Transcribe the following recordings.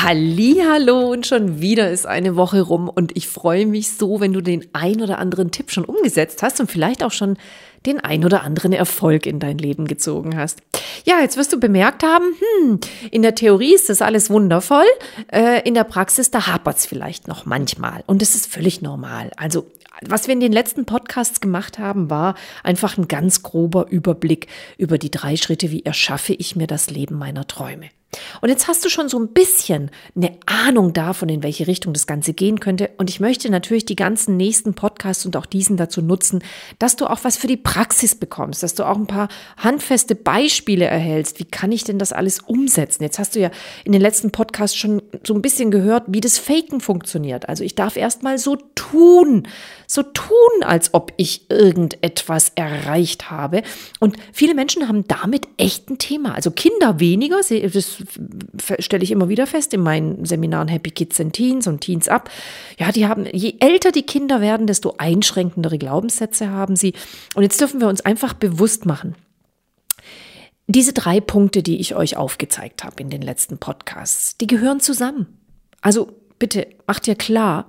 Hallo und schon wieder ist eine Woche rum und ich freue mich so, wenn du den ein oder anderen Tipp schon umgesetzt hast und vielleicht auch schon den ein oder anderen Erfolg in dein Leben gezogen hast. Ja, jetzt wirst du bemerkt haben, hm, in der Theorie ist das alles wundervoll, äh, in der Praxis, da hapert es vielleicht noch manchmal und das ist völlig normal. Also was wir in den letzten Podcasts gemacht haben, war einfach ein ganz grober Überblick über die drei Schritte, wie erschaffe ich mir das Leben meiner Träume. Und jetzt hast du schon so ein bisschen eine Ahnung davon, in welche Richtung das Ganze gehen könnte. Und ich möchte natürlich die ganzen nächsten Podcasts und auch diesen dazu nutzen, dass du auch was für die Praxis bekommst, dass du auch ein paar handfeste Beispiele erhältst. Wie kann ich denn das alles umsetzen? Jetzt hast du ja in den letzten Podcasts schon so ein bisschen gehört, wie das Faken funktioniert. Also ich darf erst mal so tun, so tun, als ob ich irgendetwas erreicht habe. Und viele Menschen haben damit echt ein Thema. Also Kinder weniger, das stelle ich immer wieder fest in meinen Seminaren Happy Kids and Teens und Teens Up. Ja, die haben, je älter die Kinder werden, desto einschränkendere Glaubenssätze haben sie. Und jetzt dürfen wir uns einfach bewusst machen. Diese drei Punkte, die ich euch aufgezeigt habe in den letzten Podcasts, die gehören zusammen. Also bitte macht dir klar,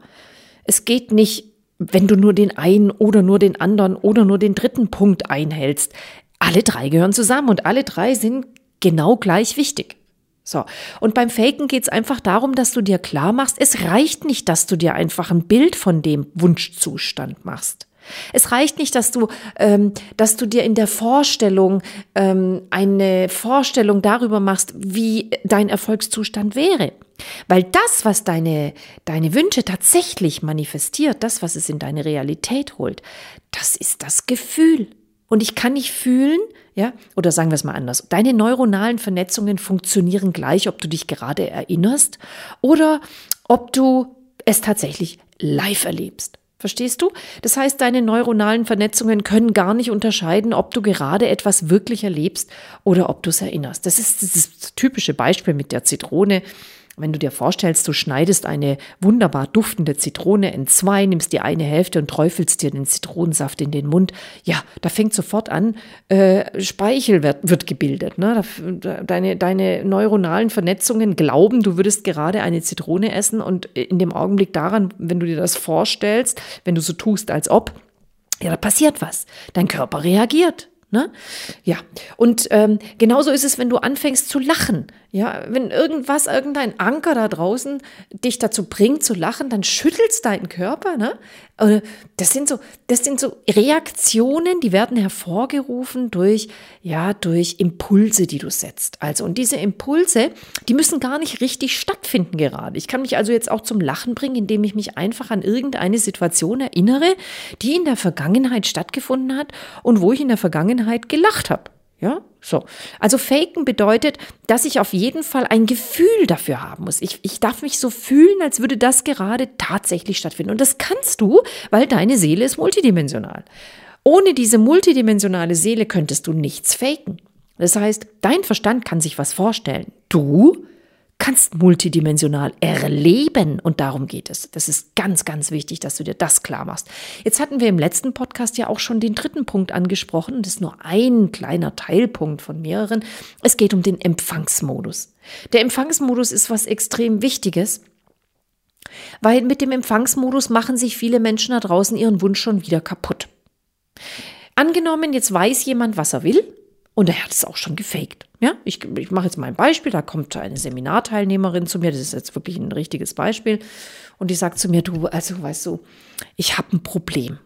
es geht nicht, wenn du nur den einen oder nur den anderen oder nur den dritten Punkt einhältst. Alle drei gehören zusammen und alle drei sind genau gleich wichtig. So. Und beim Faken geht es einfach darum, dass du dir klar machst, es reicht nicht, dass du dir einfach ein Bild von dem Wunschzustand machst. Es reicht nicht, dass du, ähm, dass du dir in der Vorstellung ähm, eine Vorstellung darüber machst, wie dein Erfolgszustand wäre. Weil das, was deine, deine Wünsche tatsächlich manifestiert, das, was es in deine Realität holt, das ist das Gefühl. Und ich kann nicht fühlen, ja, oder sagen wir es mal anders. Deine neuronalen Vernetzungen funktionieren gleich, ob du dich gerade erinnerst oder ob du es tatsächlich live erlebst. Verstehst du? Das heißt, deine neuronalen Vernetzungen können gar nicht unterscheiden, ob du gerade etwas wirklich erlebst oder ob du es erinnerst. Das ist das typische Beispiel mit der Zitrone. Wenn du dir vorstellst, du schneidest eine wunderbar duftende Zitrone in zwei, nimmst die eine Hälfte und träufelst dir den Zitronensaft in den Mund, ja, da fängt sofort an, äh, Speichel wird, wird gebildet. Ne? Deine, deine neuronalen Vernetzungen glauben, du würdest gerade eine Zitrone essen und in dem Augenblick daran, wenn du dir das vorstellst, wenn du so tust, als ob, ja, da passiert was. Dein Körper reagiert. Ne? Ja, und ähm, genauso ist es, wenn du anfängst zu lachen. Ja, wenn irgendwas, irgendein Anker da draußen dich dazu bringt zu lachen, dann schüttelst deinen Körper. Ne? Äh, das sind so, das sind so Reaktionen, die werden hervorgerufen durch, ja, durch Impulse, die du setzt. Also, und diese Impulse, die müssen gar nicht richtig stattfinden gerade. Ich kann mich also jetzt auch zum Lachen bringen, indem ich mich einfach an irgendeine Situation erinnere, die in der Vergangenheit stattgefunden hat und wo ich in der Vergangenheit gelacht habe. Ja, so. Also faken bedeutet, dass ich auf jeden Fall ein Gefühl dafür haben muss. Ich, ich darf mich so fühlen, als würde das gerade tatsächlich stattfinden. Und das kannst du, weil deine Seele ist multidimensional. Ohne diese multidimensionale Seele könntest du nichts faken. Das heißt, dein Verstand kann sich was vorstellen. Du kannst multidimensional erleben und darum geht es. Das ist ganz, ganz wichtig, dass du dir das klar machst. Jetzt hatten wir im letzten Podcast ja auch schon den dritten Punkt angesprochen. Das ist nur ein kleiner Teilpunkt von mehreren. Es geht um den Empfangsmodus. Der Empfangsmodus ist was extrem Wichtiges. Weil mit dem Empfangsmodus machen sich viele Menschen da draußen ihren Wunsch schon wieder kaputt. Angenommen, jetzt weiß jemand, was er will und er hat es auch schon gefaked. Ja, ich, ich mache jetzt mal ein Beispiel. Da kommt eine Seminarteilnehmerin zu mir. Das ist jetzt wirklich ein richtiges Beispiel. Und die sagt zu mir, du, also weißt du, ich habe ein Problem.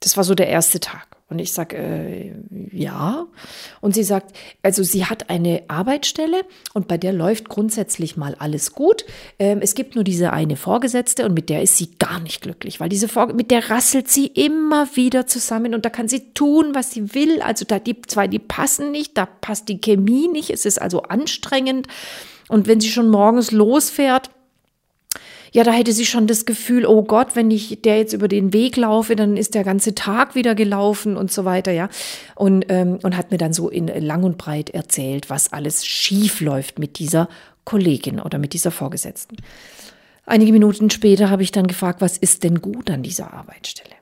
Das war so der erste Tag. Und ich sage, äh, ja. Und sie sagt, also sie hat eine Arbeitsstelle und bei der läuft grundsätzlich mal alles gut. Ähm, es gibt nur diese eine Vorgesetzte und mit der ist sie gar nicht glücklich, weil diese Vorge mit der rasselt sie immer wieder zusammen und da kann sie tun, was sie will. Also da die zwei, die passen nicht, da passt die Chemie nicht. Es ist also anstrengend. Und wenn sie schon morgens losfährt, ja, da hätte sie schon das Gefühl, oh Gott, wenn ich der jetzt über den Weg laufe, dann ist der ganze Tag wieder gelaufen und so weiter, ja. Und, ähm, und hat mir dann so in lang und breit erzählt, was alles schief läuft mit dieser Kollegin oder mit dieser Vorgesetzten. Einige Minuten später habe ich dann gefragt, was ist denn gut an dieser Arbeitsstelle?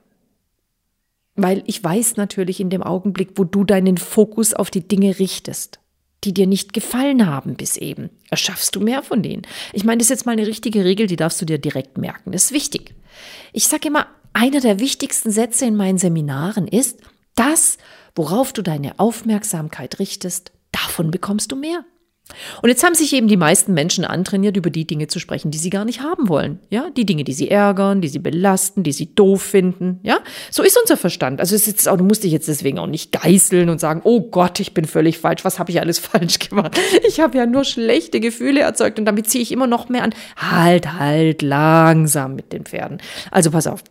Weil ich weiß natürlich in dem Augenblick, wo du deinen Fokus auf die Dinge richtest, die dir nicht gefallen haben bis eben, erschaffst du mehr von denen. Ich meine, das ist jetzt mal eine richtige Regel, die darfst du dir direkt merken. Das ist wichtig. Ich sage immer, einer der wichtigsten Sätze in meinen Seminaren ist, das, worauf du deine Aufmerksamkeit richtest, davon bekommst du mehr. Und jetzt haben sich eben die meisten Menschen antrainiert, über die Dinge zu sprechen, die sie gar nicht haben wollen. Ja, die Dinge, die sie ärgern, die sie belasten, die sie doof finden. Ja, so ist unser Verstand. Also es ist auch, du musst dich jetzt deswegen auch nicht geißeln und sagen, oh Gott, ich bin völlig falsch. Was habe ich alles falsch gemacht? Ich habe ja nur schlechte Gefühle erzeugt und damit ziehe ich immer noch mehr an. Halt, halt, langsam mit den Pferden. Also pass auf.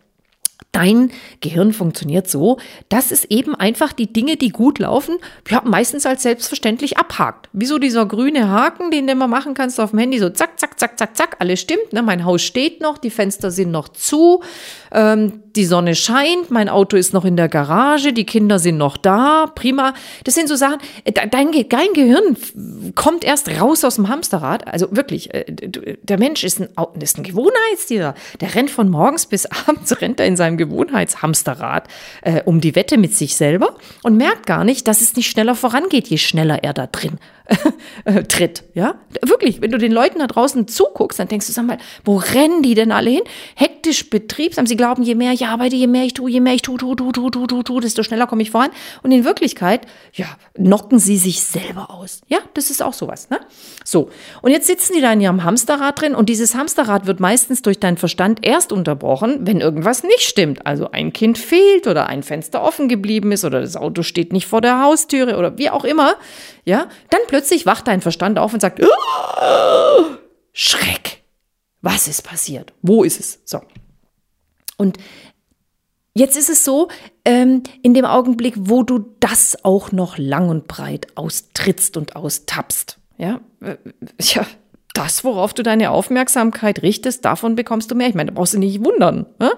Dein Gehirn funktioniert so, dass es eben einfach die Dinge, die gut laufen, ja, meistens als selbstverständlich abhakt. Wieso dieser grüne Haken, den du immer machen kannst auf dem Handy, so zack, zack, zack, zack, zack, alles stimmt. Ne? Mein Haus steht noch, die Fenster sind noch zu, ähm, die Sonne scheint, mein Auto ist noch in der Garage, die Kinder sind noch da, prima. Das sind so Sachen, äh, dein, dein Gehirn kommt erst raus aus dem Hamsterrad. Also wirklich, äh, der Mensch ist ein, ist ein Gewohnheitstier. Der rennt von morgens bis abends, rennt er in seinem Gewohnheitshamsterrad äh, um die Wette mit sich selber und merkt gar nicht, dass es nicht schneller vorangeht, je schneller er da drin tritt. Ja, wirklich, wenn du den Leuten da draußen zuguckst, dann denkst du, sag mal, wo rennen die denn alle hin? Hektisch betriebsam. Sie glauben, je mehr ich arbeite, je mehr ich tue, je mehr ich tue, tue, tue, tue, tue, tue, tue, desto schneller komme ich voran. Und in Wirklichkeit, ja, knocken sie sich selber aus. Ja, das ist auch sowas. Ne? So, und jetzt sitzen die da in ihrem Hamsterrad drin und dieses Hamsterrad wird meistens durch deinen Verstand erst unterbrochen, wenn irgendwas nicht stimmt. Also ein Kind fehlt oder ein Fenster offen geblieben ist oder das Auto steht nicht vor der Haustüre oder wie auch immer. Ja, dann plötzlich wacht dein Verstand auf und sagt, oh, Schreck. Was ist passiert? Wo ist es? So. Und jetzt ist es so, ähm, in dem Augenblick, wo du das auch noch lang und breit austrittst und austappst, ja, äh, ja, das, worauf du deine Aufmerksamkeit richtest, davon bekommst du mehr. Ich meine, da brauchst du nicht wundern. Ne?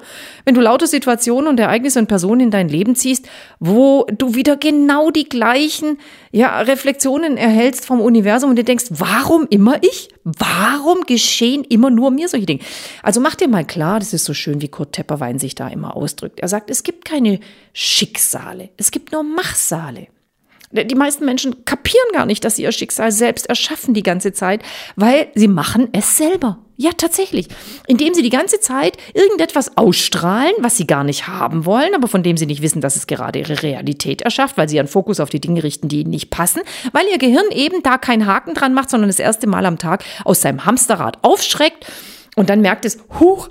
Wenn du lauter Situationen und Ereignisse und Personen in dein Leben ziehst, wo du wieder genau die gleichen ja, Reflexionen erhältst vom Universum und dir denkst, warum immer ich? Warum geschehen immer nur mir solche Dinge? Also mach dir mal klar, das ist so schön, wie Kurt Tepperwein sich da immer ausdrückt. Er sagt, es gibt keine Schicksale, es gibt nur Machsale. Die meisten Menschen kapieren gar nicht, dass sie ihr Schicksal selbst erschaffen die ganze Zeit, weil sie machen es selber. Ja, tatsächlich. Indem sie die ganze Zeit irgendetwas ausstrahlen, was sie gar nicht haben wollen, aber von dem sie nicht wissen, dass es gerade ihre Realität erschafft, weil sie ihren Fokus auf die Dinge richten, die ihnen nicht passen, weil ihr Gehirn eben da keinen Haken dran macht, sondern das erste Mal am Tag aus seinem Hamsterrad aufschreckt und dann merkt es, huch,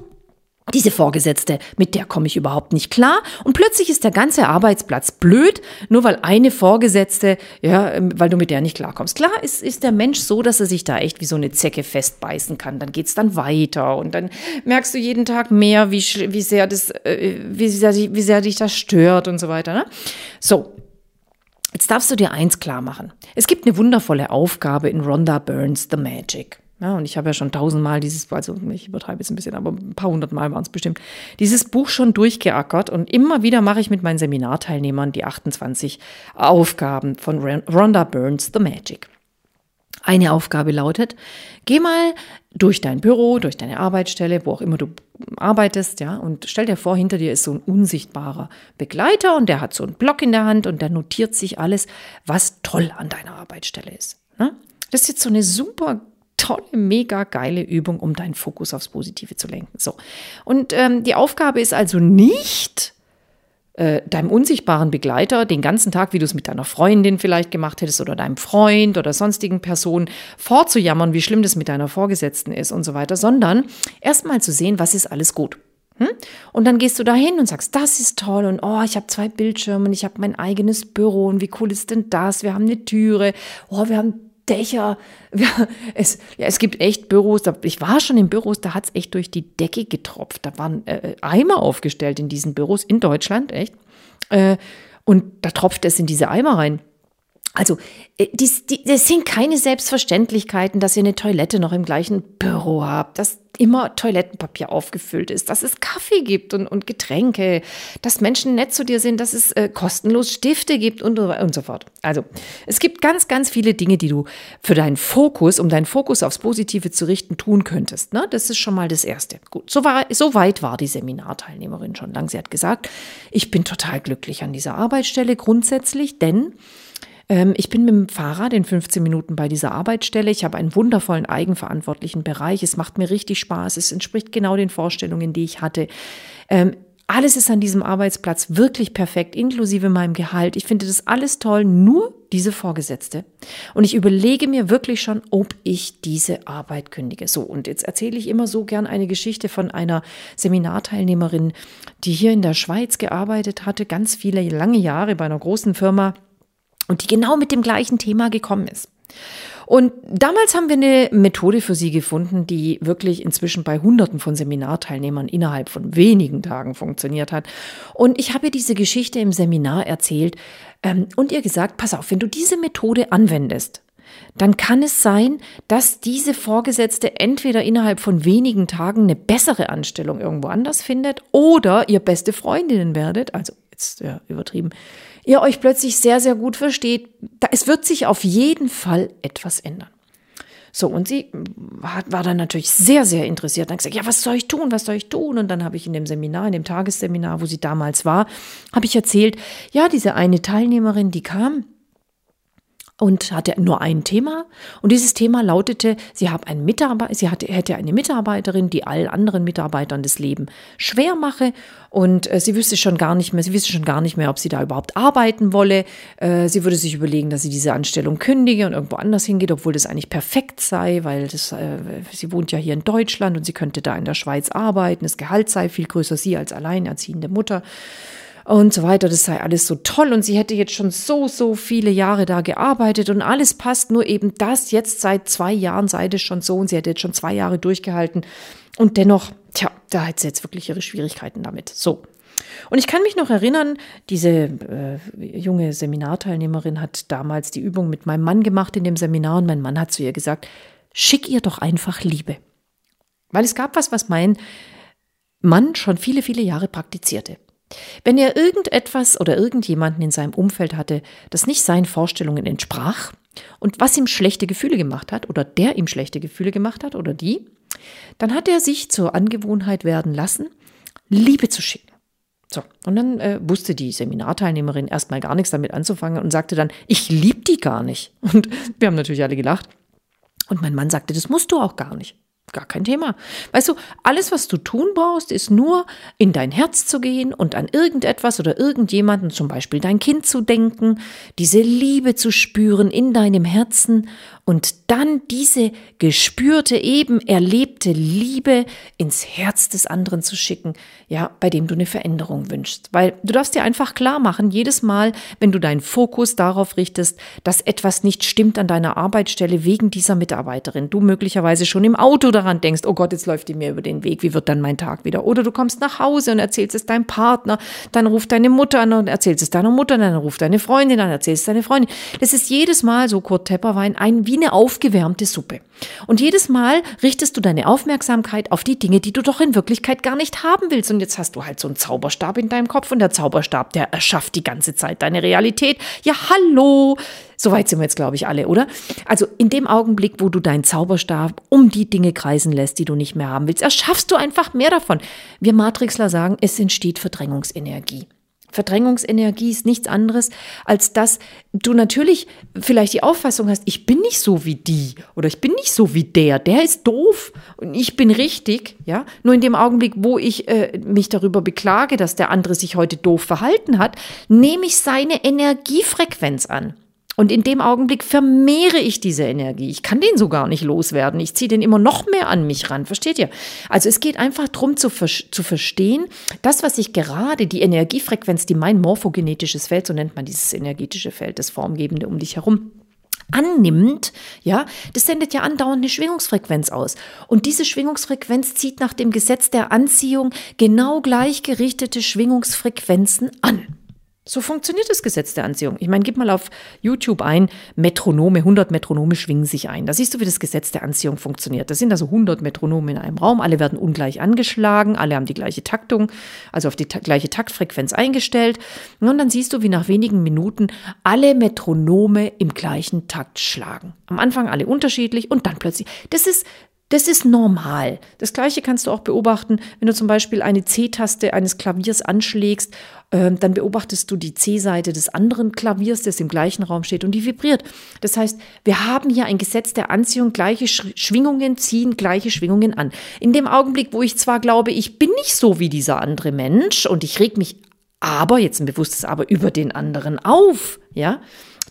diese Vorgesetzte, mit der komme ich überhaupt nicht klar. Und plötzlich ist der ganze Arbeitsplatz blöd, nur weil eine Vorgesetzte, ja, ähm, weil du mit der nicht klarkommst. Klar ist, ist der Mensch so, dass er sich da echt wie so eine Zecke festbeißen kann. Dann geht's dann weiter und dann merkst du jeden Tag mehr, wie, wie sehr das, äh, wie sehr, wie sehr dich das stört und so weiter. Ne? So. Jetzt darfst du dir eins klar machen. Es gibt eine wundervolle Aufgabe in Rhonda Burns The Magic. Ja, und ich habe ja schon tausendmal dieses, also ich übertreibe jetzt ein bisschen, aber ein paar hundert Mal waren es bestimmt, dieses Buch schon durchgeackert und immer wieder mache ich mit meinen Seminarteilnehmern die 28 Aufgaben von Rhonda Burns The Magic. Eine Aufgabe lautet, geh mal durch dein Büro, durch deine Arbeitsstelle, wo auch immer du arbeitest, ja, und stell dir vor, hinter dir ist so ein unsichtbarer Begleiter und der hat so einen Block in der Hand und der notiert sich alles, was toll an deiner Arbeitsstelle ist. Ne? Das ist jetzt so eine super tolle, mega geile Übung, um deinen Fokus aufs Positive zu lenken. So. Und ähm, die Aufgabe ist also nicht, äh, deinem unsichtbaren Begleiter den ganzen Tag, wie du es mit deiner Freundin vielleicht gemacht hättest oder deinem Freund oder sonstigen Personen vorzujammern, wie schlimm das mit deiner Vorgesetzten ist und so weiter, sondern erstmal zu sehen, was ist alles gut. Hm? Und dann gehst du dahin und sagst, das ist toll und oh, ich habe zwei Bildschirme und ich habe mein eigenes Büro und wie cool ist denn das? Wir haben eine Türe, oh, wir haben Dächer. Ja, es, ja, es gibt echt Büros, da, ich war schon in Büros, da hat es echt durch die Decke getropft. Da waren äh, Eimer aufgestellt in diesen Büros in Deutschland, echt. Äh, und da tropft es in diese Eimer rein. Also, äh, dies, die, das sind keine Selbstverständlichkeiten, dass ihr eine Toilette noch im gleichen Büro habt, dass immer Toilettenpapier aufgefüllt ist, dass es Kaffee gibt und, und Getränke, dass Menschen nett zu dir sind, dass es äh, kostenlos Stifte gibt und, und so fort. Also, es gibt ganz, ganz viele Dinge, die du für deinen Fokus, um deinen Fokus aufs Positive zu richten, tun könntest. Ne? Das ist schon mal das Erste. Gut, so, war, so weit war die Seminarteilnehmerin schon lang. Sie hat gesagt, ich bin total glücklich an dieser Arbeitsstelle grundsätzlich, denn ich bin mit dem Fahrrad in 15 Minuten bei dieser Arbeitsstelle. Ich habe einen wundervollen eigenverantwortlichen Bereich. Es macht mir richtig Spaß. Es entspricht genau den Vorstellungen, die ich hatte. Ähm, alles ist an diesem Arbeitsplatz wirklich perfekt, inklusive meinem Gehalt. Ich finde das alles toll, nur diese Vorgesetzte. Und ich überlege mir wirklich schon, ob ich diese Arbeit kündige. So, und jetzt erzähle ich immer so gern eine Geschichte von einer Seminarteilnehmerin, die hier in der Schweiz gearbeitet hatte, ganz viele lange Jahre bei einer großen Firma und die genau mit dem gleichen Thema gekommen ist. Und damals haben wir eine Methode für sie gefunden, die wirklich inzwischen bei Hunderten von Seminarteilnehmern innerhalb von wenigen Tagen funktioniert hat. Und ich habe ihr diese Geschichte im Seminar erzählt ähm, und ihr gesagt, pass auf, wenn du diese Methode anwendest, dann kann es sein, dass diese Vorgesetzte entweder innerhalb von wenigen Tagen eine bessere Anstellung irgendwo anders findet oder ihr beste Freundinnen werdet, also jetzt ja, übertrieben, ihr euch plötzlich sehr, sehr gut versteht. Es wird sich auf jeden Fall etwas ändern. So, und sie war dann natürlich sehr, sehr interessiert. Dann gesagt, ja, was soll ich tun? Was soll ich tun? Und dann habe ich in dem Seminar, in dem Tagesseminar, wo sie damals war, habe ich erzählt, ja, diese eine Teilnehmerin, die kam, und hatte nur ein Thema. Und dieses Thema lautete, sie, hat einen sie hatte, hätte eine Mitarbeiterin, die allen anderen Mitarbeitern das Leben schwer mache. Und äh, sie wüsste schon gar nicht mehr, sie wüsste schon gar nicht mehr, ob sie da überhaupt arbeiten wolle. Äh, sie würde sich überlegen, dass sie diese Anstellung kündige und irgendwo anders hingeht, obwohl das eigentlich perfekt sei, weil das, äh, sie wohnt ja hier in Deutschland und sie könnte da in der Schweiz arbeiten. Das Gehalt sei viel größer, sie als alleinerziehende Mutter und so weiter. Das sei alles so toll und sie hätte jetzt schon so, so viele Jahre da gearbeitet und alles passt, nur eben das jetzt seit zwei Jahren sei das schon so und sie hätte jetzt schon zwei Jahre durchgehalten und dennoch, tja, da hat sie jetzt wirklich ihre Schwierigkeiten damit. So. Und ich kann mich noch erinnern, diese äh, junge Seminarteilnehmerin hat damals die Übung mit meinem Mann gemacht in dem Seminar und mein Mann hat zu ihr gesagt, schick ihr doch einfach Liebe. Weil es gab was, was mein Mann schon viele, viele Jahre praktizierte. Wenn er irgendetwas oder irgendjemanden in seinem Umfeld hatte, das nicht seinen Vorstellungen entsprach und was ihm schlechte Gefühle gemacht hat oder der ihm schlechte Gefühle gemacht hat oder die, dann hat er sich zur Angewohnheit werden lassen, Liebe zu schicken. So, und dann äh, wusste die Seminarteilnehmerin erstmal gar nichts damit anzufangen und sagte dann, ich lieb die gar nicht. Und wir haben natürlich alle gelacht. Und mein Mann sagte, das musst du auch gar nicht. Gar kein Thema. Weißt du, alles, was du tun brauchst, ist nur in dein Herz zu gehen und an irgendetwas oder irgendjemanden, zum Beispiel dein Kind zu denken, diese Liebe zu spüren in deinem Herzen und dann diese gespürte, eben erlebte Liebe ins Herz des anderen zu schicken, ja, bei dem du eine Veränderung wünschst. Weil du darfst dir einfach klar machen, jedes Mal, wenn du deinen Fokus darauf richtest, dass etwas nicht stimmt an deiner Arbeitsstelle wegen dieser Mitarbeiterin, du möglicherweise schon im Auto daran denkst, oh Gott, jetzt läuft die mir über den Weg, wie wird dann mein Tag wieder? Oder du kommst nach Hause und erzählst es deinem Partner, dann ruft deine Mutter an und erzählst es deiner Mutter, dann ruft deine Freundin an, erzählst es deine Freundin. Das ist jedes Mal so Kurt Tepperwein ein wie eine aufgewärmte Suppe. Und jedes Mal richtest du deine Aufmerksamkeit auf die Dinge, die du doch in Wirklichkeit gar nicht haben willst. Und jetzt hast du halt so einen Zauberstab in deinem Kopf und der Zauberstab, der erschafft die ganze Zeit deine Realität. Ja, hallo. Soweit sind wir jetzt, glaube ich, alle, oder? Also in dem Augenblick, wo du deinen Zauberstab um die Dinge kreisen lässt, die du nicht mehr haben willst, erschaffst du einfach mehr davon. Wir Matrixler sagen, es entsteht Verdrängungsenergie. Verdrängungsenergie ist nichts anderes, als dass du natürlich vielleicht die Auffassung hast, ich bin nicht so wie die oder ich bin nicht so wie der, der ist doof und ich bin richtig, ja. Nur in dem Augenblick, wo ich äh, mich darüber beklage, dass der andere sich heute doof verhalten hat, nehme ich seine Energiefrequenz an. Und in dem Augenblick vermehre ich diese Energie. Ich kann den so gar nicht loswerden. Ich ziehe den immer noch mehr an mich ran. Versteht ihr? Also es geht einfach darum zu, zu verstehen, das, was ich gerade, die Energiefrequenz, die mein morphogenetisches Feld, so nennt man dieses energetische Feld, das Formgebende um dich herum, annimmt, ja, das sendet ja andauernd eine Schwingungsfrequenz aus. Und diese Schwingungsfrequenz zieht nach dem Gesetz der Anziehung genau gleichgerichtete Schwingungsfrequenzen an. So funktioniert das Gesetz der Anziehung. Ich meine, gib mal auf YouTube ein, Metronome, 100 Metronome schwingen sich ein. Da siehst du, wie das Gesetz der Anziehung funktioniert. Das sind also 100 Metronome in einem Raum, alle werden ungleich angeschlagen, alle haben die gleiche Taktung, also auf die ta gleiche Taktfrequenz eingestellt. Und dann siehst du, wie nach wenigen Minuten alle Metronome im gleichen Takt schlagen. Am Anfang alle unterschiedlich und dann plötzlich. Das ist das ist normal. Das gleiche kannst du auch beobachten, wenn du zum Beispiel eine C-Taste eines Klaviers anschlägst, äh, dann beobachtest du die C-Seite des anderen Klaviers, das im gleichen Raum steht und die vibriert. Das heißt, wir haben hier ein Gesetz der Anziehung, gleiche Schwingungen ziehen gleiche Schwingungen an. In dem Augenblick, wo ich zwar glaube, ich bin nicht so wie dieser andere Mensch und ich reg mich aber, jetzt ein bewusstes Aber, über den anderen auf, ja,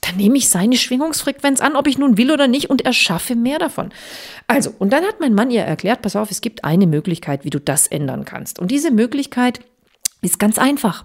dann nehme ich seine Schwingungsfrequenz an, ob ich nun will oder nicht, und erschaffe mehr davon. Also, und dann hat mein Mann ihr erklärt, pass auf, es gibt eine Möglichkeit, wie du das ändern kannst. Und diese Möglichkeit ist ganz einfach.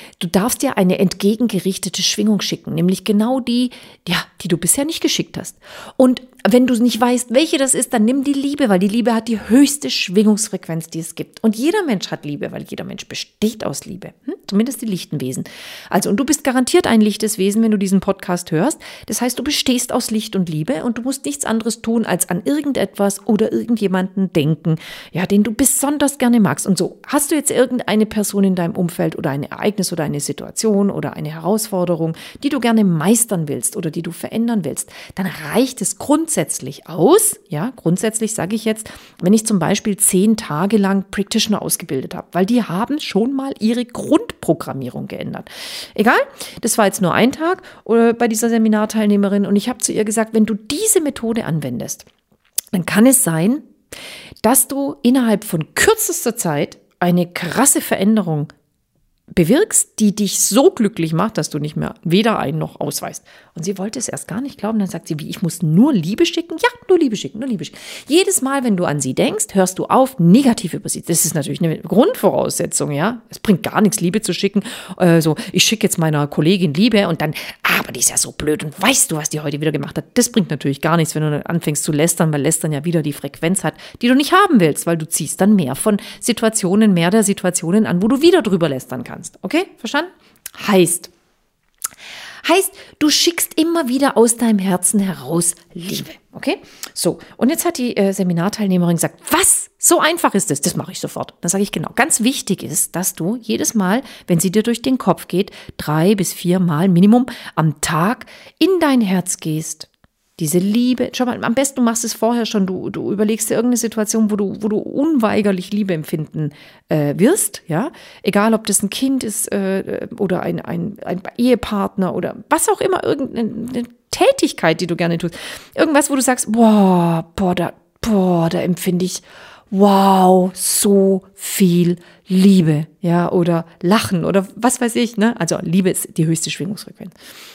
Du darfst dir eine entgegengerichtete Schwingung schicken, nämlich genau die, ja, die du bisher nicht geschickt hast. Und wenn du nicht weißt, welche das ist, dann nimm die Liebe, weil die Liebe hat die höchste Schwingungsfrequenz, die es gibt. Und jeder Mensch hat Liebe, weil jeder Mensch besteht aus Liebe. Hm? Zumindest die lichten Wesen. Also, und du bist garantiert ein lichtes Wesen, wenn du diesen Podcast hörst. Das heißt, du bestehst aus Licht und Liebe und du musst nichts anderes tun, als an irgendetwas oder irgendjemanden denken, ja, den du besonders gerne magst. Und so, hast du jetzt irgendeine Person in deinem Umfeld oder ein Ereignis oder eine Situation oder eine Herausforderung, die du gerne meistern willst oder die du verändern willst, dann reicht es grundsätzlich aus, ja, grundsätzlich sage ich jetzt, wenn ich zum Beispiel zehn Tage lang Practitioner ausgebildet habe, weil die haben schon mal ihre Grundprogrammierung geändert. Egal, das war jetzt nur ein Tag äh, bei dieser Seminarteilnehmerin und ich habe zu ihr gesagt, wenn du diese Methode anwendest, dann kann es sein, dass du innerhalb von kürzester Zeit eine krasse Veränderung bewirkst, die dich so glücklich macht, dass du nicht mehr weder ein noch ausweist. Und sie wollte es erst gar nicht glauben. Dann sagt sie, wie, ich muss nur Liebe schicken? Ja, nur Liebe schicken, nur Liebe schicken. Jedes Mal, wenn du an sie denkst, hörst du auf, negativ über sie. Das ist natürlich eine Grundvoraussetzung, ja. Es bringt gar nichts, Liebe zu schicken. Äh, so, ich schicke jetzt meiner Kollegin Liebe und dann, aber die ist ja so blöd und weißt du, was die heute wieder gemacht hat. Das bringt natürlich gar nichts, wenn du dann anfängst zu lästern, weil lästern ja wieder die Frequenz hat, die du nicht haben willst, weil du ziehst dann mehr von Situationen, mehr der Situationen an, wo du wieder drüber lästern kannst kannst. Okay? Verstanden? Heißt, heißt, du schickst immer wieder aus deinem Herzen heraus Liebe. Okay? So, und jetzt hat die äh, Seminarteilnehmerin gesagt, was? So einfach ist es. Das mache ich sofort. Dann sage ich genau. Ganz wichtig ist, dass du jedes Mal, wenn sie dir durch den Kopf geht, drei bis vier Mal Minimum am Tag in dein Herz gehst diese Liebe, schau mal, am besten du machst es vorher schon, du, du überlegst dir irgendeine Situation, wo du, wo du unweigerlich Liebe empfinden äh, wirst, ja, egal ob das ein Kind ist äh, oder ein, ein, ein Ehepartner oder was auch immer, irgendeine Tätigkeit, die du gerne tust, irgendwas, wo du sagst, boah, boah, da, boah, da empfinde ich, wow, so viel Liebe, ja, oder Lachen oder was weiß ich, ne? Also Liebe ist die höchste Schwingungsfrequenz.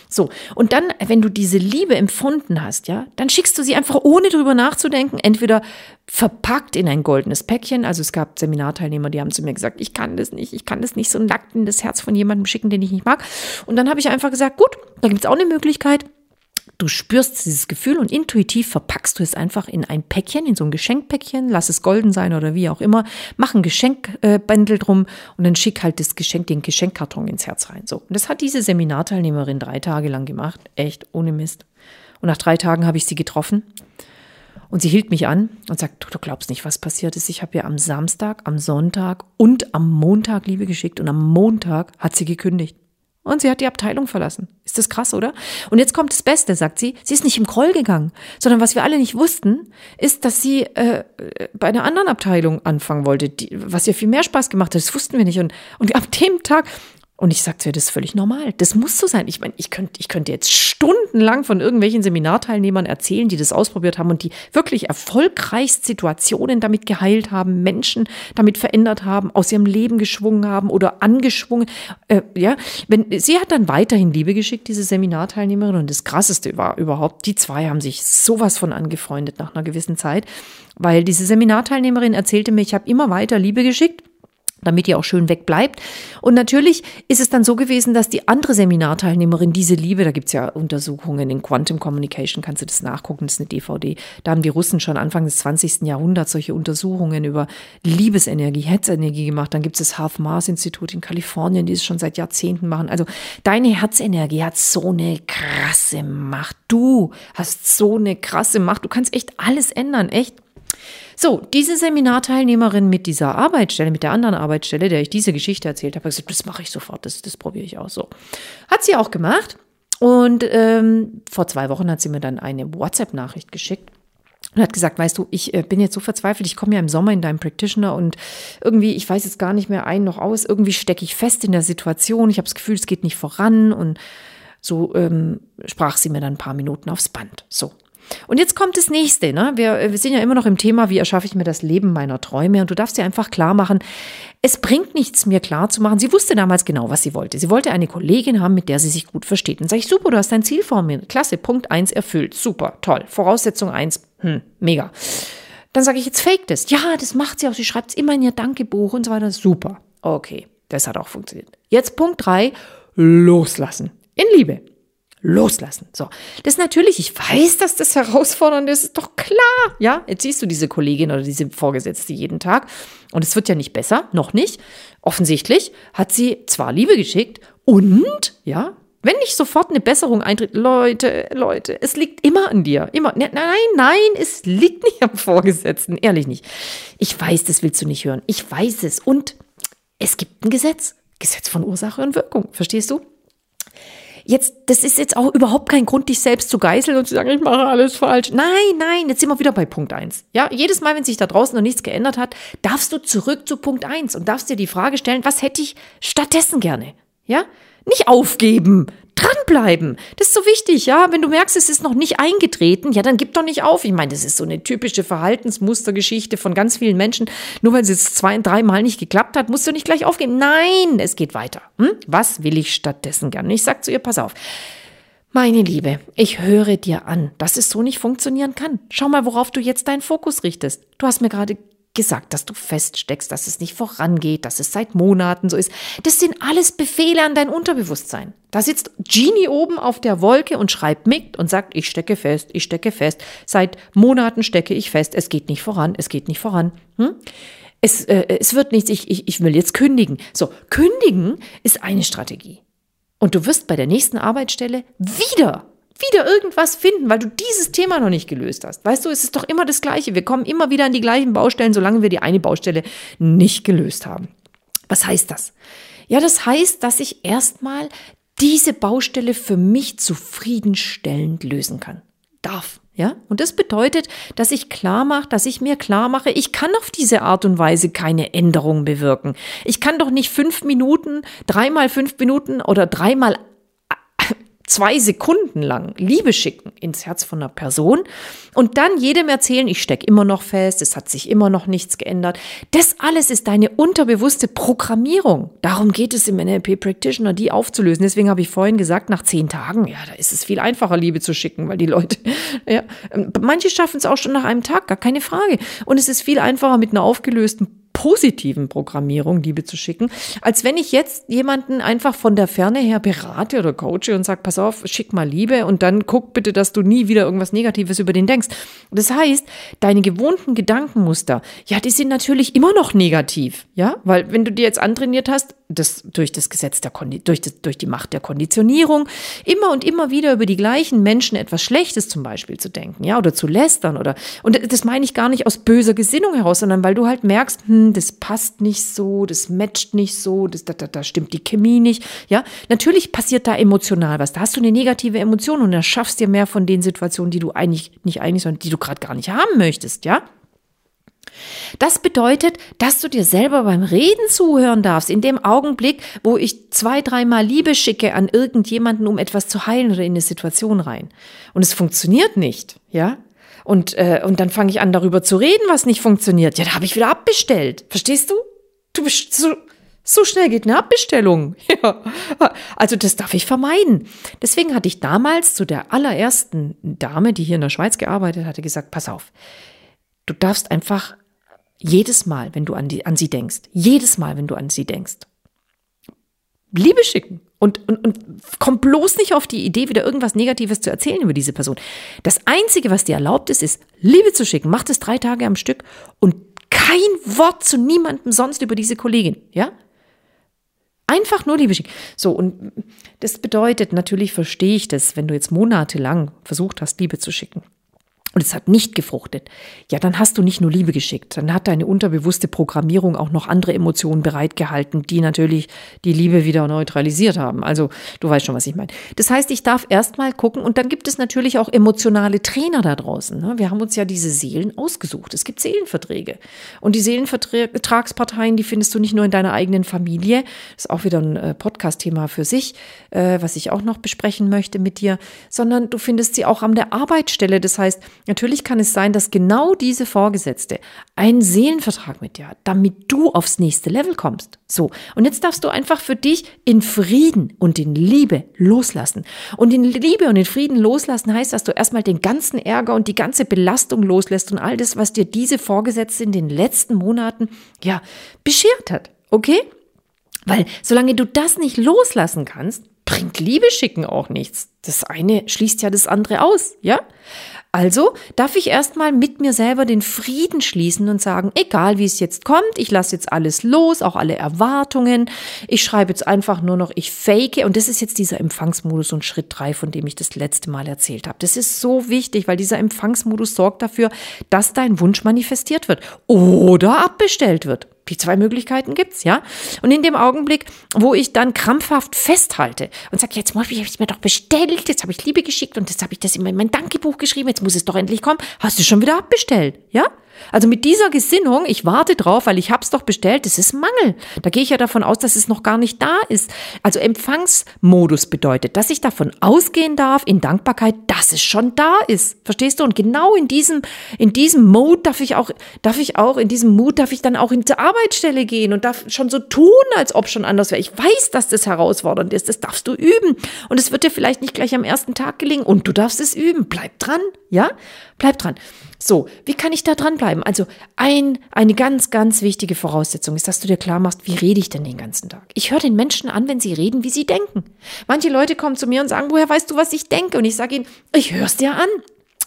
So. Und dann, wenn du diese Liebe empfunden hast, ja, dann schickst du sie einfach ohne drüber nachzudenken, entweder verpackt in ein goldenes Päckchen. Also es gab Seminarteilnehmer, die haben zu mir gesagt, ich kann das nicht, ich kann das nicht so nackt in das Herz von jemandem schicken, den ich nicht mag. Und dann habe ich einfach gesagt, gut, da gibt es auch eine Möglichkeit. Du spürst dieses Gefühl und intuitiv verpackst du es einfach in ein Päckchen, in so ein Geschenkpäckchen, lass es golden sein oder wie auch immer, mach ein Geschenkbändel drum und dann schick halt das Geschenk, den Geschenkkarton ins Herz rein. So. Und das hat diese Seminarteilnehmerin drei Tage lang gemacht. Echt, ohne Mist. Und nach drei Tagen habe ich sie getroffen und sie hielt mich an und sagt, du, du glaubst nicht, was passiert ist. Ich habe ihr am Samstag, am Sonntag und am Montag Liebe geschickt und am Montag hat sie gekündigt. Und sie hat die Abteilung verlassen. Ist das krass, oder? Und jetzt kommt das Beste, sagt sie. Sie ist nicht im Groll gegangen, sondern was wir alle nicht wussten, ist, dass sie äh, bei einer anderen Abteilung anfangen wollte, die, was ihr viel mehr Spaß gemacht hat. Das wussten wir nicht. Und, und ab dem Tag und ich sagte, das ist völlig normal. Das muss so sein. Ich meine, ich könnte, ich könnte jetzt stundenlang von irgendwelchen Seminarteilnehmern erzählen, die das ausprobiert haben und die wirklich erfolgreichst Situationen damit geheilt haben, Menschen damit verändert haben, aus ihrem Leben geschwungen haben oder angeschwungen. Äh, ja, wenn, sie hat dann weiterhin Liebe geschickt, diese Seminarteilnehmerin. Und das Krasseste war überhaupt, die zwei haben sich sowas von angefreundet nach einer gewissen Zeit, weil diese Seminarteilnehmerin erzählte mir, ich habe immer weiter Liebe geschickt damit die auch schön wegbleibt. Und natürlich ist es dann so gewesen, dass die andere Seminarteilnehmerin diese Liebe, da gibt's ja Untersuchungen in Quantum Communication, kannst du das nachgucken, das ist eine DVD. Da haben die Russen schon Anfang des 20. Jahrhunderts solche Untersuchungen über Liebesenergie, Herzenergie gemacht. Dann gibt es das Half Mars Institut in Kalifornien, die es schon seit Jahrzehnten machen. Also deine Herzenergie hat so eine krasse Macht. Du hast so eine krasse Macht. Du kannst echt alles ändern, echt. So, diese Seminarteilnehmerin mit dieser Arbeitsstelle, mit der anderen Arbeitsstelle, der ich diese Geschichte erzählt habe, hat gesagt, das mache ich sofort, das, das probiere ich auch so. Hat sie auch gemacht. Und ähm, vor zwei Wochen hat sie mir dann eine WhatsApp-Nachricht geschickt und hat gesagt, weißt du, ich äh, bin jetzt so verzweifelt, ich komme ja im Sommer in deinen Practitioner und irgendwie, ich weiß jetzt gar nicht mehr ein noch aus, irgendwie stecke ich fest in der Situation, ich habe das Gefühl, es geht nicht voran und so ähm, sprach sie mir dann ein paar Minuten aufs Band. So. Und jetzt kommt das nächste. Ne? Wir, wir sind ja immer noch im Thema, wie erschaffe ich mir das Leben meiner Träume. Und du darfst dir einfach klar machen, es bringt nichts, mir klar zu machen. Sie wusste damals genau, was sie wollte. Sie wollte eine Kollegin haben, mit der sie sich gut versteht. Und sage ich, super, du hast dein Ziel vor mir. Klasse, Punkt eins erfüllt. Super, toll. Voraussetzung eins, hm, mega. Dann sage ich, jetzt fake das. Ja, das macht sie auch. Sie schreibt es immer in ihr Dankebuch und so weiter. Super. Okay, das hat auch funktioniert. Jetzt Punkt drei, loslassen. In Liebe loslassen. So, das ist natürlich, ich weiß, dass das herausfordernd ist, ist doch klar. Ja, jetzt siehst du diese Kollegin oder diese Vorgesetzte jeden Tag und es wird ja nicht besser, noch nicht. Offensichtlich hat sie zwar Liebe geschickt und, ja, wenn nicht sofort eine Besserung eintritt, Leute, Leute, es liegt immer an dir. Immer. Ne, nein, nein, es liegt nicht am Vorgesetzten. Ehrlich nicht. Ich weiß, das willst du nicht hören. Ich weiß es. Und es gibt ein Gesetz. Gesetz von Ursache und Wirkung. Verstehst du? Jetzt, das ist jetzt auch überhaupt kein Grund, dich selbst zu geißeln und zu sagen, ich mache alles falsch. Nein, nein, jetzt sind wir wieder bei Punkt eins. Ja, jedes Mal, wenn sich da draußen noch nichts geändert hat, darfst du zurück zu Punkt eins und darfst dir die Frage stellen, was hätte ich stattdessen gerne? Ja? Nicht aufgeben, dranbleiben. Das ist so wichtig, ja. Wenn du merkst, es ist noch nicht eingetreten, ja, dann gib doch nicht auf. Ich meine, das ist so eine typische Verhaltensmustergeschichte von ganz vielen Menschen. Nur weil es jetzt zwei, dreimal nicht geklappt hat, musst du nicht gleich aufgeben. Nein, es geht weiter. Hm? Was will ich stattdessen gerne? Ich sag zu ihr, pass auf. Meine Liebe, ich höre dir an, dass es so nicht funktionieren kann. Schau mal, worauf du jetzt deinen Fokus richtest. Du hast mir gerade gesagt, dass du feststeckst, dass es nicht vorangeht, dass es seit Monaten so ist. Das sind alles Befehle an dein Unterbewusstsein. Da sitzt Genie oben auf der Wolke und schreibt mit und sagt, ich stecke fest, ich stecke fest. Seit Monaten stecke ich fest, es geht nicht voran, es geht nicht voran. Hm? Es, äh, es wird nichts, ich, ich, ich will jetzt kündigen. So, kündigen ist eine Strategie. Und du wirst bei der nächsten Arbeitsstelle wieder wieder irgendwas finden, weil du dieses Thema noch nicht gelöst hast. Weißt du, es ist doch immer das Gleiche. Wir kommen immer wieder an die gleichen Baustellen, solange wir die eine Baustelle nicht gelöst haben. Was heißt das? Ja, das heißt, dass ich erstmal diese Baustelle für mich zufriedenstellend lösen kann. Darf. Ja, und das bedeutet, dass ich klar mache, dass ich mir klar mache, ich kann auf diese Art und Weise keine Änderung bewirken. Ich kann doch nicht fünf Minuten, dreimal fünf Minuten oder dreimal zwei Sekunden lang Liebe schicken ins Herz von einer Person und dann jedem erzählen, ich stecke immer noch fest, es hat sich immer noch nichts geändert. Das alles ist deine unterbewusste Programmierung. Darum geht es im NLP Practitioner, die aufzulösen. Deswegen habe ich vorhin gesagt, nach zehn Tagen, ja, da ist es viel einfacher, Liebe zu schicken, weil die Leute, ja, manche schaffen es auch schon nach einem Tag, gar keine Frage. Und es ist viel einfacher mit einer aufgelösten positiven Programmierung Liebe zu schicken, als wenn ich jetzt jemanden einfach von der Ferne her berate oder coache und sage, pass auf, schick mal Liebe und dann guck bitte, dass du nie wieder irgendwas Negatives über den denkst. Das heißt, deine gewohnten Gedankenmuster, ja, die sind natürlich immer noch negativ, ja, weil wenn du dir jetzt antrainiert hast, das durch das Gesetz der Kondi durch, das, durch die Macht der Konditionierung immer und immer wieder über die gleichen Menschen etwas Schlechtes zum Beispiel zu denken, ja, oder zu lästern oder und das meine ich gar nicht aus böser Gesinnung heraus, sondern weil du halt merkst, hm, das passt nicht so, das matcht nicht so, das da, da, da stimmt die Chemie nicht, ja. Natürlich passiert da emotional was. Da hast du eine negative Emotion und dann schaffst dir mehr von den Situationen, die du eigentlich nicht eigentlich, sondern die du gerade gar nicht haben möchtest, ja. Das bedeutet, dass du dir selber beim Reden zuhören darfst, in dem Augenblick, wo ich zwei, dreimal Liebe schicke an irgendjemanden, um etwas zu heilen oder in eine Situation rein. Und es funktioniert nicht, ja? Und, äh, und dann fange ich an, darüber zu reden, was nicht funktioniert. Ja, da habe ich wieder abbestellt. Verstehst du? Du bist so, so schnell geht eine Abbestellung. Ja. Also das darf ich vermeiden. Deswegen hatte ich damals zu der allerersten Dame, die hier in der Schweiz gearbeitet hatte, gesagt, pass auf, du darfst einfach Jedes Mal, wenn du an, die, an sie denkst. Jedes Mal, wenn du an sie denkst. Liebe schicken. Und, und, und komm bloß nicht auf die Idee, wieder irgendwas Negatives zu erzählen über diese Person. Das Einzige, was dir erlaubt ist, ist, Liebe zu schicken. Mach das drei Tage am Stück und kein Wort zu niemandem sonst über diese Kollegin. Ja? Einfach nur Liebe schicken. So, und das bedeutet, natürlich verstehe ich das, wenn du jetzt monatelang versucht hast, Liebe zu schicken und es hat nicht gefruchtet, ja, dann hast du nicht nur Liebe geschickt, dann hat deine unterbewusste Programmierung auch noch andere Emotionen bereitgehalten, die natürlich die Liebe wieder neutralisiert haben. Also du weißt schon, was ich meine. Das heißt, ich darf erstmal gucken und dann gibt es natürlich auch emotionale Trainer da draußen. Ne? Wir haben uns ja diese Seelen ausgesucht. Es gibt Seelenverträge. Und die Seelenvertragsparteien, die findest du nicht nur in deiner eigenen Familie. Das ist auch wieder ein äh, Podcast-Thema für sich, äh, was ich auch noch besprechen möchte mit dir, sondern du findest sie auch an der Arbeitsstelle. Das heißt, Natürlich kann es sein, dass genau diese Vorgesetzte einen Seelenvertrag mit dir hat, damit du aufs nächste Level kommst. So. Und jetzt darfst du einfach für dich in Frieden und in Liebe loslassen. Und in Liebe und in Frieden loslassen heißt, dass du erstmal den ganzen Ärger und die ganze Belastung loslässt und all das, was dir diese Vorgesetzte in den letzten Monaten, ja, beschert hat. Okay? Weil solange du das nicht loslassen kannst, bringt Liebe schicken auch nichts. Das eine schließt ja das andere aus, ja? Also darf ich erstmal mit mir selber den Frieden schließen und sagen, egal wie es jetzt kommt, ich lasse jetzt alles los, auch alle Erwartungen. Ich schreibe jetzt einfach nur noch, ich fake. Und das ist jetzt dieser Empfangsmodus und Schritt drei, von dem ich das letzte Mal erzählt habe. Das ist so wichtig, weil dieser Empfangsmodus sorgt dafür, dass dein Wunsch manifestiert wird oder abbestellt wird. Die zwei Möglichkeiten gibt's, ja. Und in dem Augenblick, wo ich dann krampfhaft festhalte und sage, jetzt muss ich es mir doch bestellt, jetzt habe ich Liebe geschickt und jetzt habe ich das in mein Dankebuch geschrieben, jetzt muss es doch endlich kommen, hast du schon wieder abbestellt, ja? Also mit dieser Gesinnung, ich warte drauf, weil ich hab's doch bestellt, das ist Mangel. Da gehe ich ja davon aus, dass es noch gar nicht da ist. Also Empfangsmodus bedeutet, dass ich davon ausgehen darf in Dankbarkeit, dass es schon da ist. Verstehst du? Und genau in diesem in diesem Mode darf ich auch darf ich auch in diesem Mut darf ich dann auch in die Arbeitsstelle gehen und darf schon so tun, als ob schon anders wäre. Ich weiß, dass das herausfordernd ist. Das darfst du üben und es wird dir vielleicht nicht gleich am ersten Tag gelingen und du darfst es üben. Bleib dran, ja? Bleib dran. So, wie kann ich da dranbleiben? Also ein, eine ganz, ganz wichtige Voraussetzung ist, dass du dir klar machst, wie rede ich denn den ganzen Tag? Ich höre den Menschen an, wenn sie reden, wie sie denken. Manche Leute kommen zu mir und sagen, woher weißt du, was ich denke? Und ich sage ihnen, ich höre es dir an.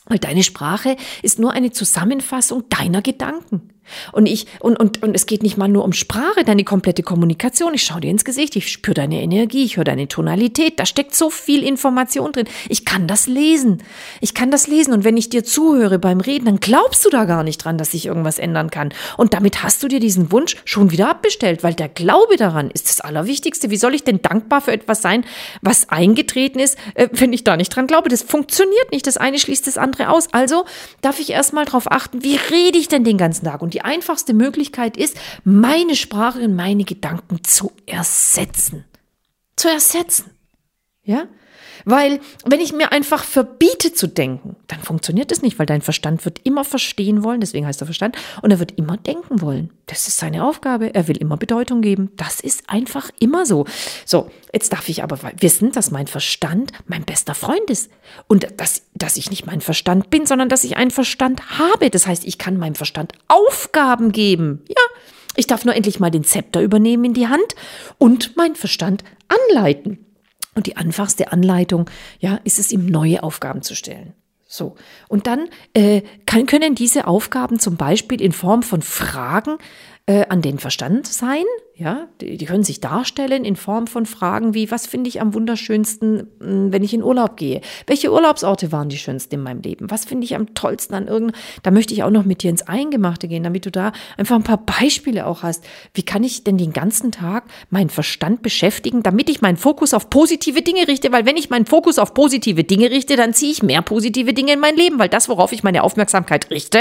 Weil deine Sprache ist nur eine Zusammenfassung deiner Gedanken. Und ich, und, und, und es geht nicht mal nur um Sprache, deine komplette Kommunikation. Ich schaue dir ins Gesicht, ich spüre deine Energie, ich höre deine Tonalität. Da steckt so viel Information drin. Ich kann das lesen. Ich kann das lesen. Und wenn ich dir zuhöre beim Reden, dann glaubst du da gar nicht dran, dass sich irgendwas ändern kann. Und damit hast du dir diesen Wunsch schon wieder abbestellt, weil der Glaube daran ist das Allerwichtigste. Wie soll ich denn dankbar für etwas sein, was eingetreten ist, äh, wenn ich da nicht dran glaube? Das funktioniert nicht. Das eine schließt das andere aus. Also darf ich erstmal darauf achten, wie rede ich denn den ganzen Tag? Und die einfachste Möglichkeit ist, meine Sprache und meine Gedanken zu ersetzen. Zu ersetzen. Ja? Weil, wenn ich mir einfach verbiete zu denken, dann funktioniert es nicht, weil dein Verstand wird immer verstehen wollen, deswegen heißt er Verstand, und er wird immer denken wollen. Das ist seine Aufgabe. Er will immer Bedeutung geben. Das ist einfach immer so. So, jetzt darf ich aber wissen, dass mein Verstand mein bester Freund ist. Und dass, dass ich nicht mein Verstand bin, sondern dass ich einen Verstand habe. Das heißt, ich kann meinem Verstand Aufgaben geben. Ja. Ich darf nur endlich mal den Zepter übernehmen in die Hand und meinen Verstand anleiten. Und die einfachste Anleitung, ja, ist es ihm neue Aufgaben zu stellen. So. Und dann äh, kann, können diese Aufgaben zum Beispiel in Form von Fragen äh, an den Verstand sein. Ja, die, die, können sich darstellen in Form von Fragen wie, was finde ich am wunderschönsten, hm, wenn ich in Urlaub gehe? Welche Urlaubsorte waren die schönsten in meinem Leben? Was finde ich am tollsten an irgendeinem? Da möchte ich auch noch mit dir ins Eingemachte gehen, damit du da einfach ein paar Beispiele auch hast. Wie kann ich denn den ganzen Tag meinen Verstand beschäftigen, damit ich meinen Fokus auf positive Dinge richte? Weil wenn ich meinen Fokus auf positive Dinge richte, dann ziehe ich mehr positive Dinge in mein Leben, weil das, worauf ich meine Aufmerksamkeit richte,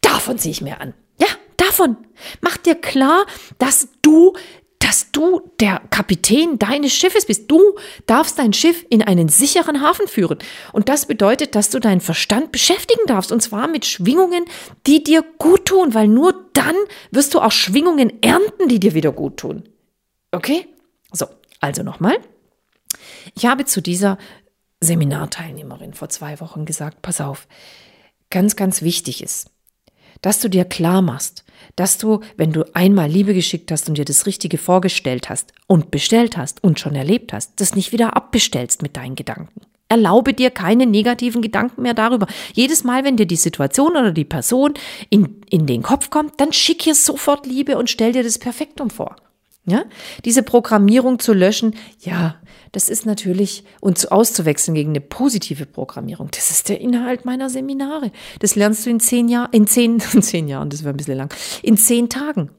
davon ziehe ich mehr an. Ja, davon. Mach dir klar, dass du dass du der Kapitän deines Schiffes bist. Du darfst dein Schiff in einen sicheren Hafen führen. Und das bedeutet, dass du deinen Verstand beschäftigen darfst. Und zwar mit Schwingungen, die dir gut tun, weil nur dann wirst du auch Schwingungen ernten, die dir wieder gut tun. Okay? So, also nochmal. Ich habe zu dieser Seminarteilnehmerin vor zwei Wochen gesagt, pass auf, ganz, ganz wichtig ist, dass du dir klar machst, dass du, wenn du einmal Liebe geschickt hast und dir das Richtige vorgestellt hast und bestellt hast und schon erlebt hast, das nicht wieder abbestellst mit deinen Gedanken. Erlaube dir keine negativen Gedanken mehr darüber. Jedes Mal, wenn dir die Situation oder die Person in, in den Kopf kommt, dann schick ihr sofort Liebe und stell dir das Perfektum vor. Ja? Diese Programmierung zu löschen, ja, das ist natürlich, und auszuwechseln gegen eine positive Programmierung, das ist der Inhalt meiner Seminare. Das lernst du in zehn Jahren, in zehn, in zehn Jahren, das wäre ein bisschen lang, in zehn Tagen.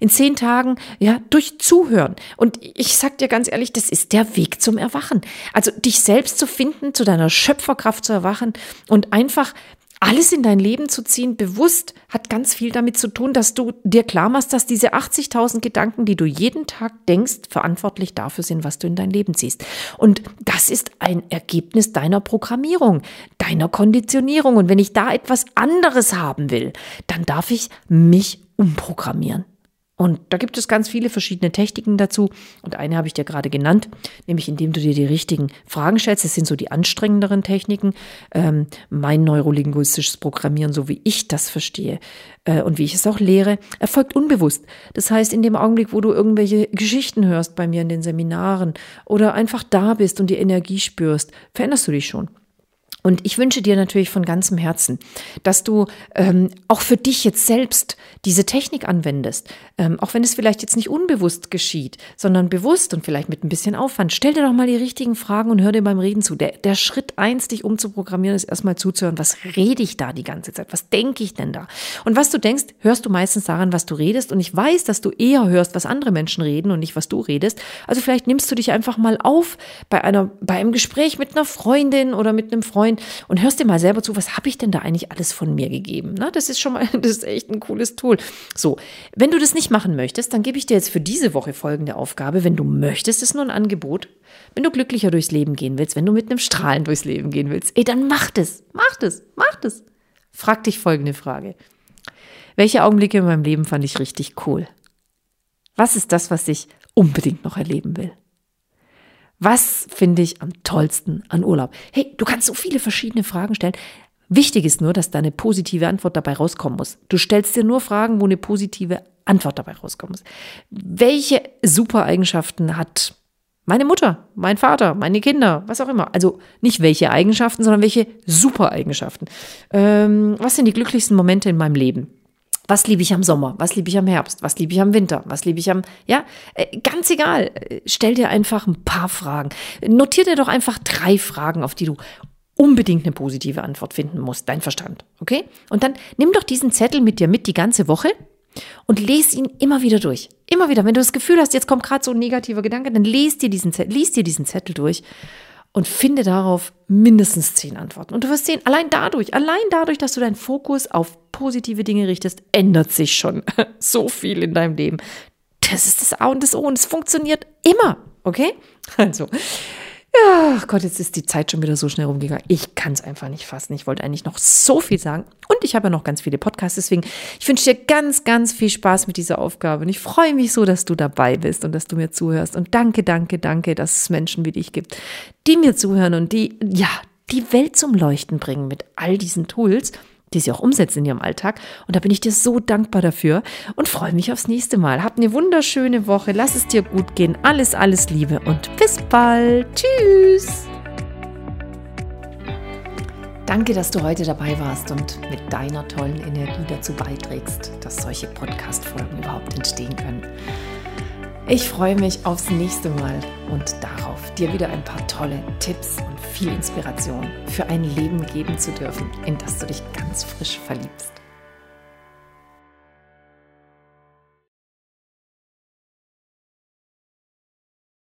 In zehn Tagen, ja, durch Zuhören. Und ich sag dir ganz ehrlich, das ist der Weg zum Erwachen. Also dich selbst zu finden, zu deiner Schöpferkraft zu erwachen und einfach alles in dein Leben zu ziehen, bewusst, hat ganz viel damit zu tun, dass du dir klar machst, dass diese 80.000 Gedanken, die du jeden Tag denkst, verantwortlich dafür sind, was du in dein Leben ziehst. Und das ist ein Ergebnis deiner Programmierung, deiner Konditionierung. Und wenn ich da etwas anderes haben will, dann darf ich mich umprogrammieren. Und da gibt es ganz viele verschiedene Techniken dazu. Und eine habe ich dir gerade genannt, nämlich indem du dir die richtigen Fragen stellst. Das sind so die anstrengenderen Techniken. Ähm, mein neurolinguistisches Programmieren, so wie ich das verstehe äh, und wie ich es auch lehre, erfolgt unbewusst. Das heißt, in dem Augenblick, wo du irgendwelche Geschichten hörst bei mir in den Seminaren oder einfach da bist und die Energie spürst, veränderst du dich schon. Und ich wünsche dir natürlich von ganzem Herzen, dass du ähm, auch für dich jetzt selbst diese Technik anwendest, ähm, auch wenn es vielleicht jetzt nicht unbewusst geschieht, sondern bewusst und vielleicht mit ein bisschen Aufwand. Stell dir doch mal die richtigen Fragen und hör dir beim Reden zu. Der, der Schritt eins, dich umzuprogrammieren, ist erstmal zuzuhören, was rede ich da die ganze Zeit? Was denke ich denn da? Und was du denkst, hörst du meistens daran, was du redest. Und ich weiß, dass du eher hörst, was andere Menschen reden und nicht, was du redest. Also vielleicht nimmst du dich einfach mal auf bei einer, bei einem Gespräch mit einer Freundin oder mit einem Freund und hörst dir mal selber zu, was habe ich denn da eigentlich alles von mir gegeben? Na, das ist schon mal, das ist echt ein cooles Tool. So, wenn du das nicht machen möchtest, dann gebe ich dir jetzt für diese Woche folgende Aufgabe. Wenn du möchtest, ist nur ein Angebot. Wenn du glücklicher durchs Leben gehen willst, wenn du mit einem Strahlen durchs Leben gehen willst, ey, dann mach das, mach das, mach das. Frag dich folgende Frage. Welche Augenblicke in meinem Leben fand ich richtig cool? Was ist das, was ich unbedingt noch erleben will? Was finde ich am tollsten an Urlaub? Hey, du kannst so viele verschiedene Fragen stellen. Wichtig ist nur, dass da eine positive Antwort dabei rauskommen muss. Du stellst dir nur Fragen, wo eine positive Antwort dabei rauskommen muss. Welche Supereigenschaften hat meine Mutter, mein Vater, meine Kinder, was auch immer. Also nicht welche Eigenschaften, sondern welche Supereigenschaften. Ähm, was sind die glücklichsten Momente in meinem Leben? Was liebe ich am Sommer? Was liebe ich am Herbst? Was liebe ich am Winter? Was liebe ich am, ja, äh, ganz egal. Stell dir einfach ein paar Fragen. Notier dir doch einfach drei Fragen, auf die du unbedingt eine positive Antwort finden musst. Dein Verstand. Okay? Und dann nimm doch diesen Zettel mit dir mit die ganze Woche und lese ihn immer wieder durch. Immer wieder. Wenn du das Gefühl hast, jetzt kommt gerade so ein negativer Gedanke, dann lies dir diesen Zettel, lies dir diesen Zettel durch und finde darauf mindestens zehn Antworten. Und du wirst sehen, allein dadurch, allein dadurch, dass du deinen Fokus auf positive Dinge richtest, ändert sich schon so viel in deinem Leben. Das ist das A und das O und es funktioniert immer, okay? Also, ja, Gott, jetzt ist die Zeit schon wieder so schnell rumgegangen. Ich kann es einfach nicht fassen. Ich wollte eigentlich noch so viel sagen. Und ich habe ja noch ganz viele Podcasts. Deswegen, ich wünsche dir ganz, ganz viel Spaß mit dieser Aufgabe. Und ich freue mich so, dass du dabei bist und dass du mir zuhörst. Und danke, danke, danke, dass es Menschen wie dich gibt, die mir zuhören und die, ja, die Welt zum Leuchten bringen mit all diesen Tools die sie auch umsetzen in ihrem Alltag. Und da bin ich dir so dankbar dafür und freue mich aufs nächste Mal. Hab eine wunderschöne Woche, lass es dir gut gehen. Alles, alles Liebe und bis bald. Tschüss. Danke, dass du heute dabei warst und mit deiner tollen Energie dazu beiträgst, dass solche Podcast-Folgen überhaupt entstehen können. Ich freue mich aufs nächste Mal und darauf, dir wieder ein paar tolle Tipps und viel Inspiration für ein Leben geben zu dürfen, in das du dich ganz frisch verliebst.